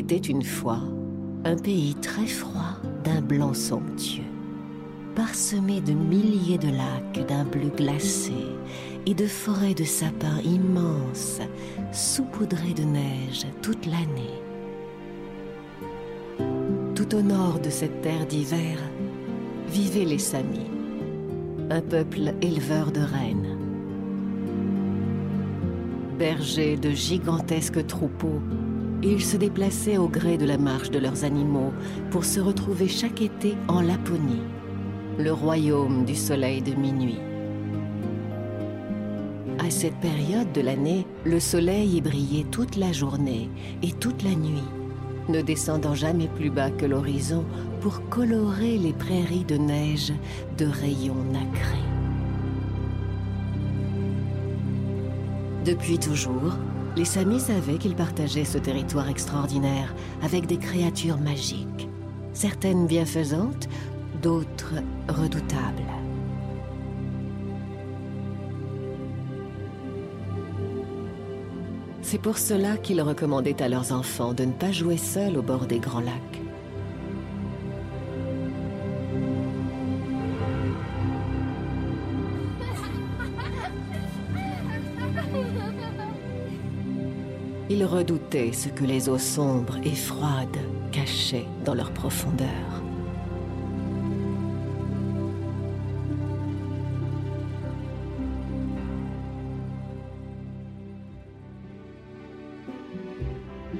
Était une fois un pays très froid d'un blanc somptueux, parsemé de milliers de lacs d'un bleu glacé et de forêts de sapins immenses, saupoudrés de neige toute l'année. Tout au nord de cette terre d'hiver vivaient les Samis, un peuple éleveur de rennes. Bergers de gigantesques troupeaux ils se déplaçaient au gré de la marche de leurs animaux pour se retrouver chaque été en Laponie, le royaume du soleil de minuit. À cette période de l'année, le soleil y brillait toute la journée et toute la nuit, ne descendant jamais plus bas que l'horizon pour colorer les prairies de neige de rayons nacrés. Depuis toujours, les Samis savaient qu'ils partageaient ce territoire extraordinaire avec des créatures magiques, certaines bienfaisantes, d'autres redoutables. C'est pour cela qu'ils recommandaient à leurs enfants de ne pas jouer seuls au bord des grands lacs. Ils redoutaient ce que les eaux sombres et froides cachaient dans leur profondeur.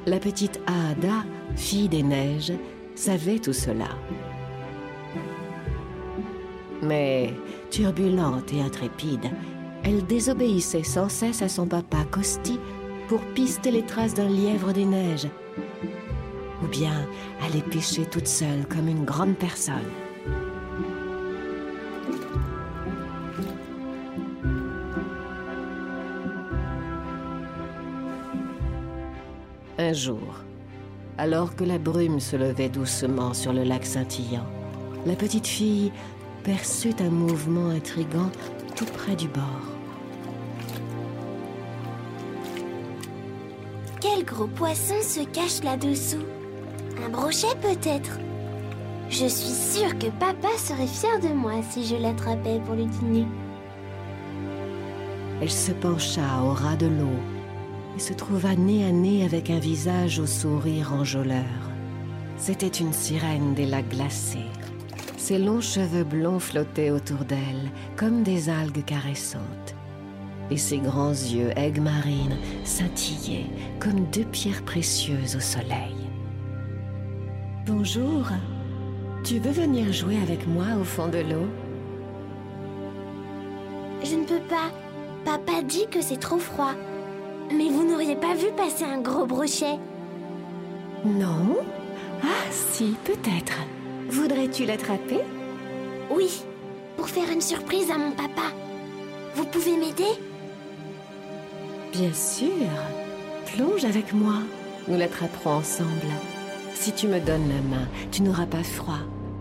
La petite Aada, fille des neiges, savait tout cela. Mais, turbulente et intrépide, elle désobéissait sans cesse à son papa Costi pour pister les traces d'un lièvre des neiges, ou bien aller pêcher toute seule comme une grande personne. Un jour, alors que la brume se levait doucement sur le lac scintillant, la petite fille perçut un mouvement intrigant tout près du bord. Gros poisson se cache là-dessous Un brochet peut-être Je suis sûre que papa serait fier de moi si je l'attrapais pour le dîner. Elle se pencha au ras de l'eau et se trouva nez à nez avec un visage au sourire enjôleur. C'était une sirène des lacs glacés. Ses longs cheveux blonds flottaient autour d'elle comme des algues caressantes et ses grands yeux aigues marines scintillaient comme deux pierres précieuses au soleil. Bonjour, tu veux venir jouer avec moi au fond de l'eau? Je ne peux pas. Papa dit que c'est trop froid. Mais vous n'auriez pas vu passer un gros brochet? Non Ah si, peut-être. Voudrais-tu l'attraper? Oui, pour faire une surprise à mon papa. Vous pouvez m'aider? Bien sûr. Plonge avec moi. Nous l'attraperons ensemble. Si tu me donnes la main, tu n'auras pas froid.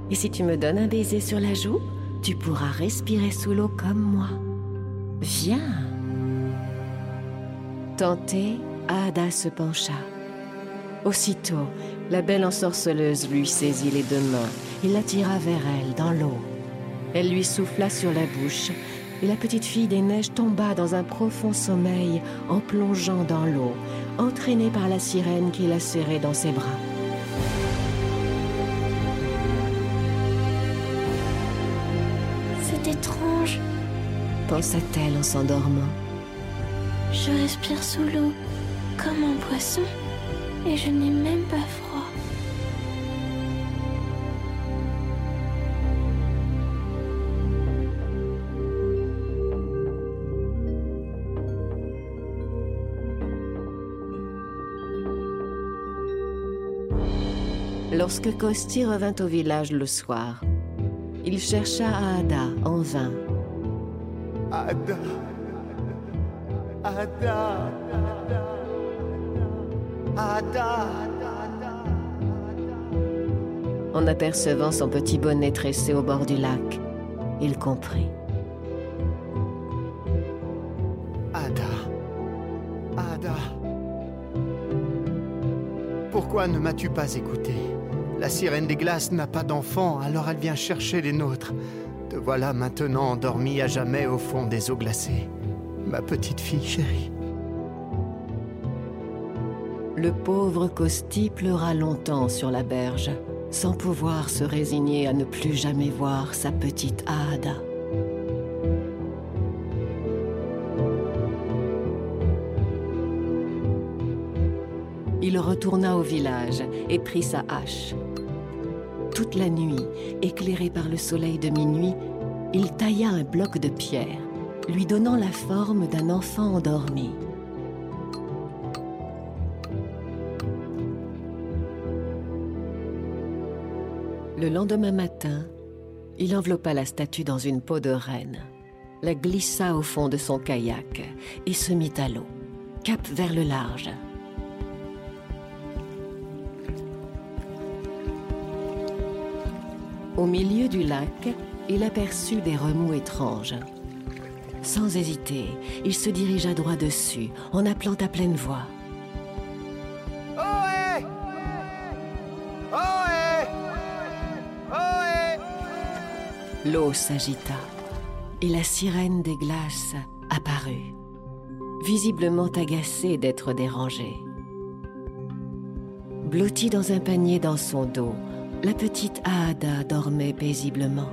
Et si tu me donnes un baiser sur la joue, tu pourras respirer sous l'eau comme moi. Viens. Tentée, Ada se pencha. Aussitôt, la belle ensorceleuse lui saisit les deux mains et l'attira vers elle dans l'eau. Elle lui souffla sur la bouche et la petite fille des neiges tomba dans un profond sommeil en plongeant dans l'eau, entraînée par la sirène qui la serrait dans ses bras. C'est étrange. Pensa-t-elle en s'endormant. Je respire sous l'eau comme un poisson et je n'ai même pas froid. Lorsque Kosti revint au village le soir, il chercha Ada en vain. Ada. Ada. Ada. En apercevant son petit bonnet tressé au bord du lac, il comprit. Ada. Ada. Pourquoi ne m'as-tu pas écouté? La sirène des glaces n'a pas d'enfant, alors elle vient chercher les nôtres. Te voilà maintenant endormie à jamais au fond des eaux glacées. Ma petite fille chérie. Le pauvre Costi pleura longtemps sur la berge, sans pouvoir se résigner à ne plus jamais voir sa petite Ada. Il retourna au village et prit sa hache. Toute la nuit, éclairé par le soleil de minuit, il tailla un bloc de pierre, lui donnant la forme d'un enfant endormi. Le lendemain matin, il enveloppa la statue dans une peau de renne, la glissa au fond de son kayak et se mit à l'eau, cap vers le large. Au milieu du lac, il aperçut des remous étranges. Sans hésiter, il se dirigea droit dessus en appelant à pleine voix. Ohé Ohé Ohé L'eau s'agita et la sirène des glaces apparut, visiblement agacée d'être dérangée. Blottie dans un panier dans son dos, la petite Aada dormait paisiblement.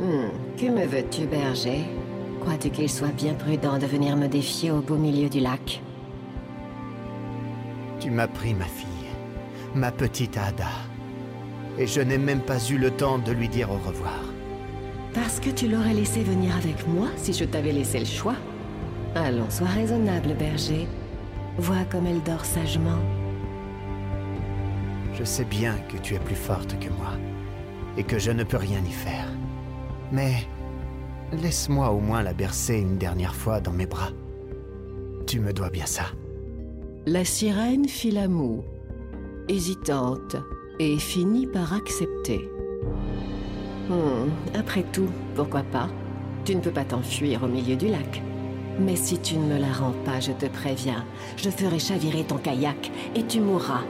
Hmm, que me veux-tu, berger? Crois-tu qu'il soit bien prudent de venir me défier au beau milieu du lac? Tu m'as pris ma fille, ma petite Ada. Et je n'ai même pas eu le temps de lui dire au revoir. Parce que tu l'aurais laissé venir avec moi si je t'avais laissé le choix. Allons, sois raisonnable, berger. Vois comme elle dort sagement. Je sais bien que tu es plus forte que moi et que je ne peux rien y faire. Mais laisse-moi au moins la bercer une dernière fois dans mes bras. Tu me dois bien ça. La sirène fit la moue, hésitante, et finit par accepter. Hmm, après tout, pourquoi pas? Tu ne peux pas t'enfuir au milieu du lac. Mais si tu ne me la rends pas, je te préviens, je ferai chavirer ton kayak et tu mourras.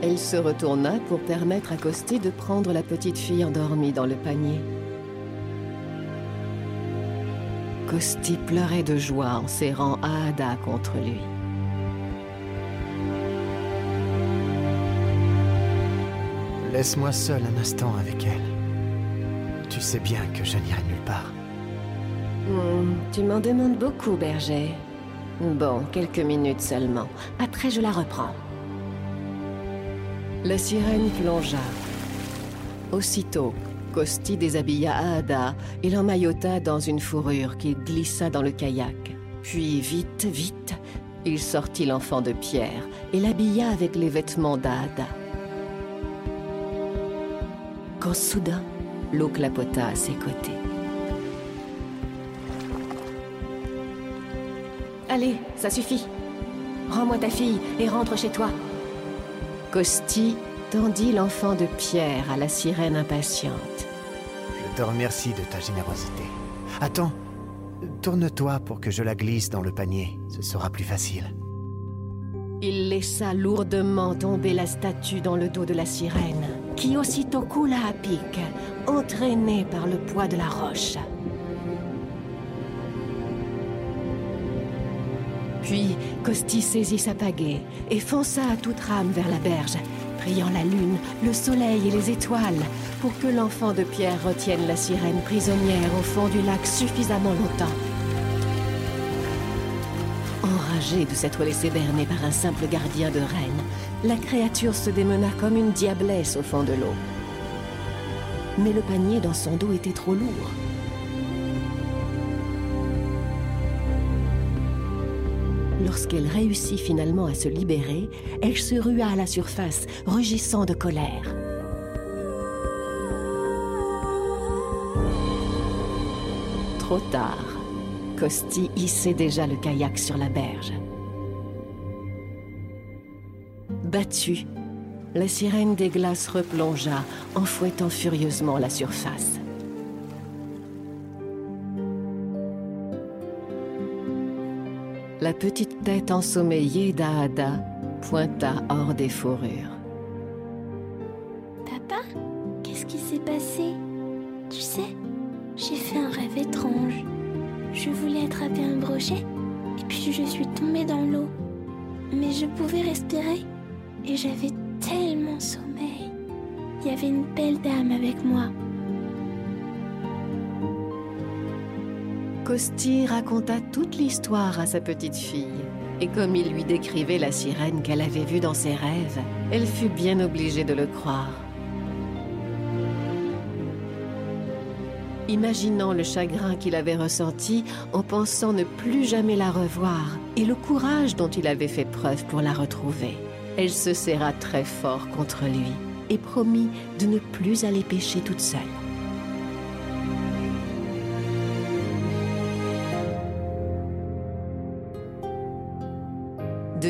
Elle se retourna pour permettre à Costi de prendre la petite fille endormie dans le panier. Costi pleurait de joie en serrant Aada contre lui. Laisse-moi seul un instant avec elle. Tu sais bien que je n'irai nulle part. Hmm, tu m'en demandes beaucoup, berger. Bon, quelques minutes seulement. Après, je la reprends. La sirène plongea. Aussitôt, Costi déshabilla Aada et l'emmaillota dans une fourrure qu'il glissa dans le kayak. Puis, vite, vite, il sortit l'enfant de pierre et l'habilla avec les vêtements d'Aada. Quand soudain, l'eau clapota à ses côtés. Allez, ça suffit. Rends-moi ta fille et rentre chez toi. Costi tendit l'enfant de pierre à la sirène impatiente. Je te remercie de ta générosité. Attends, tourne-toi pour que je la glisse dans le panier. Ce sera plus facile. Il laissa lourdement tomber la statue dans le dos de la sirène, qui aussitôt coula à pic, entraînée par le poids de la roche. Puis, Costi saisit sa pagaie et fonça à toute rame vers la berge, priant la lune, le soleil et les étoiles pour que l'enfant de pierre retienne la sirène prisonnière au fond du lac suffisamment longtemps. Enragée de s'être laissée berner par un simple gardien de reine, la créature se démena comme une diablesse au fond de l'eau. Mais le panier dans son dos était trop lourd. Lorsqu'elle réussit finalement à se libérer, elle se rua à la surface, rugissant de colère. Trop tard. Costi hissait déjà le kayak sur la berge. Battue, la sirène des glaces replongea en fouettant furieusement la surface. La petite tête ensommeillée d'Aada pointa hors des fourrures. Papa, qu'est-ce qui s'est passé? Tu sais, j'ai fait un rêve étrange. Je voulais attraper un brochet et puis je suis tombée dans l'eau. Mais je pouvais respirer et j'avais tellement sommeil. Il y avait une belle dame avec moi. Costi raconta toute l'histoire à sa petite fille. Et comme il lui décrivait la sirène qu'elle avait vue dans ses rêves, elle fut bien obligée de le croire. Imaginant le chagrin qu'il avait ressenti en pensant ne plus jamais la revoir et le courage dont il avait fait preuve pour la retrouver, elle se serra très fort contre lui et promit de ne plus aller pêcher toute seule.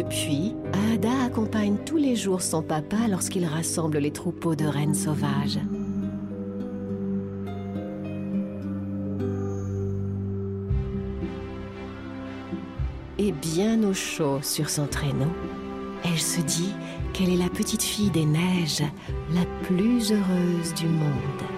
Depuis, Ada accompagne tous les jours son papa lorsqu'il rassemble les troupeaux de rennes sauvages. Et bien au chaud sur son traîneau, elle se dit qu'elle est la petite fille des neiges, la plus heureuse du monde.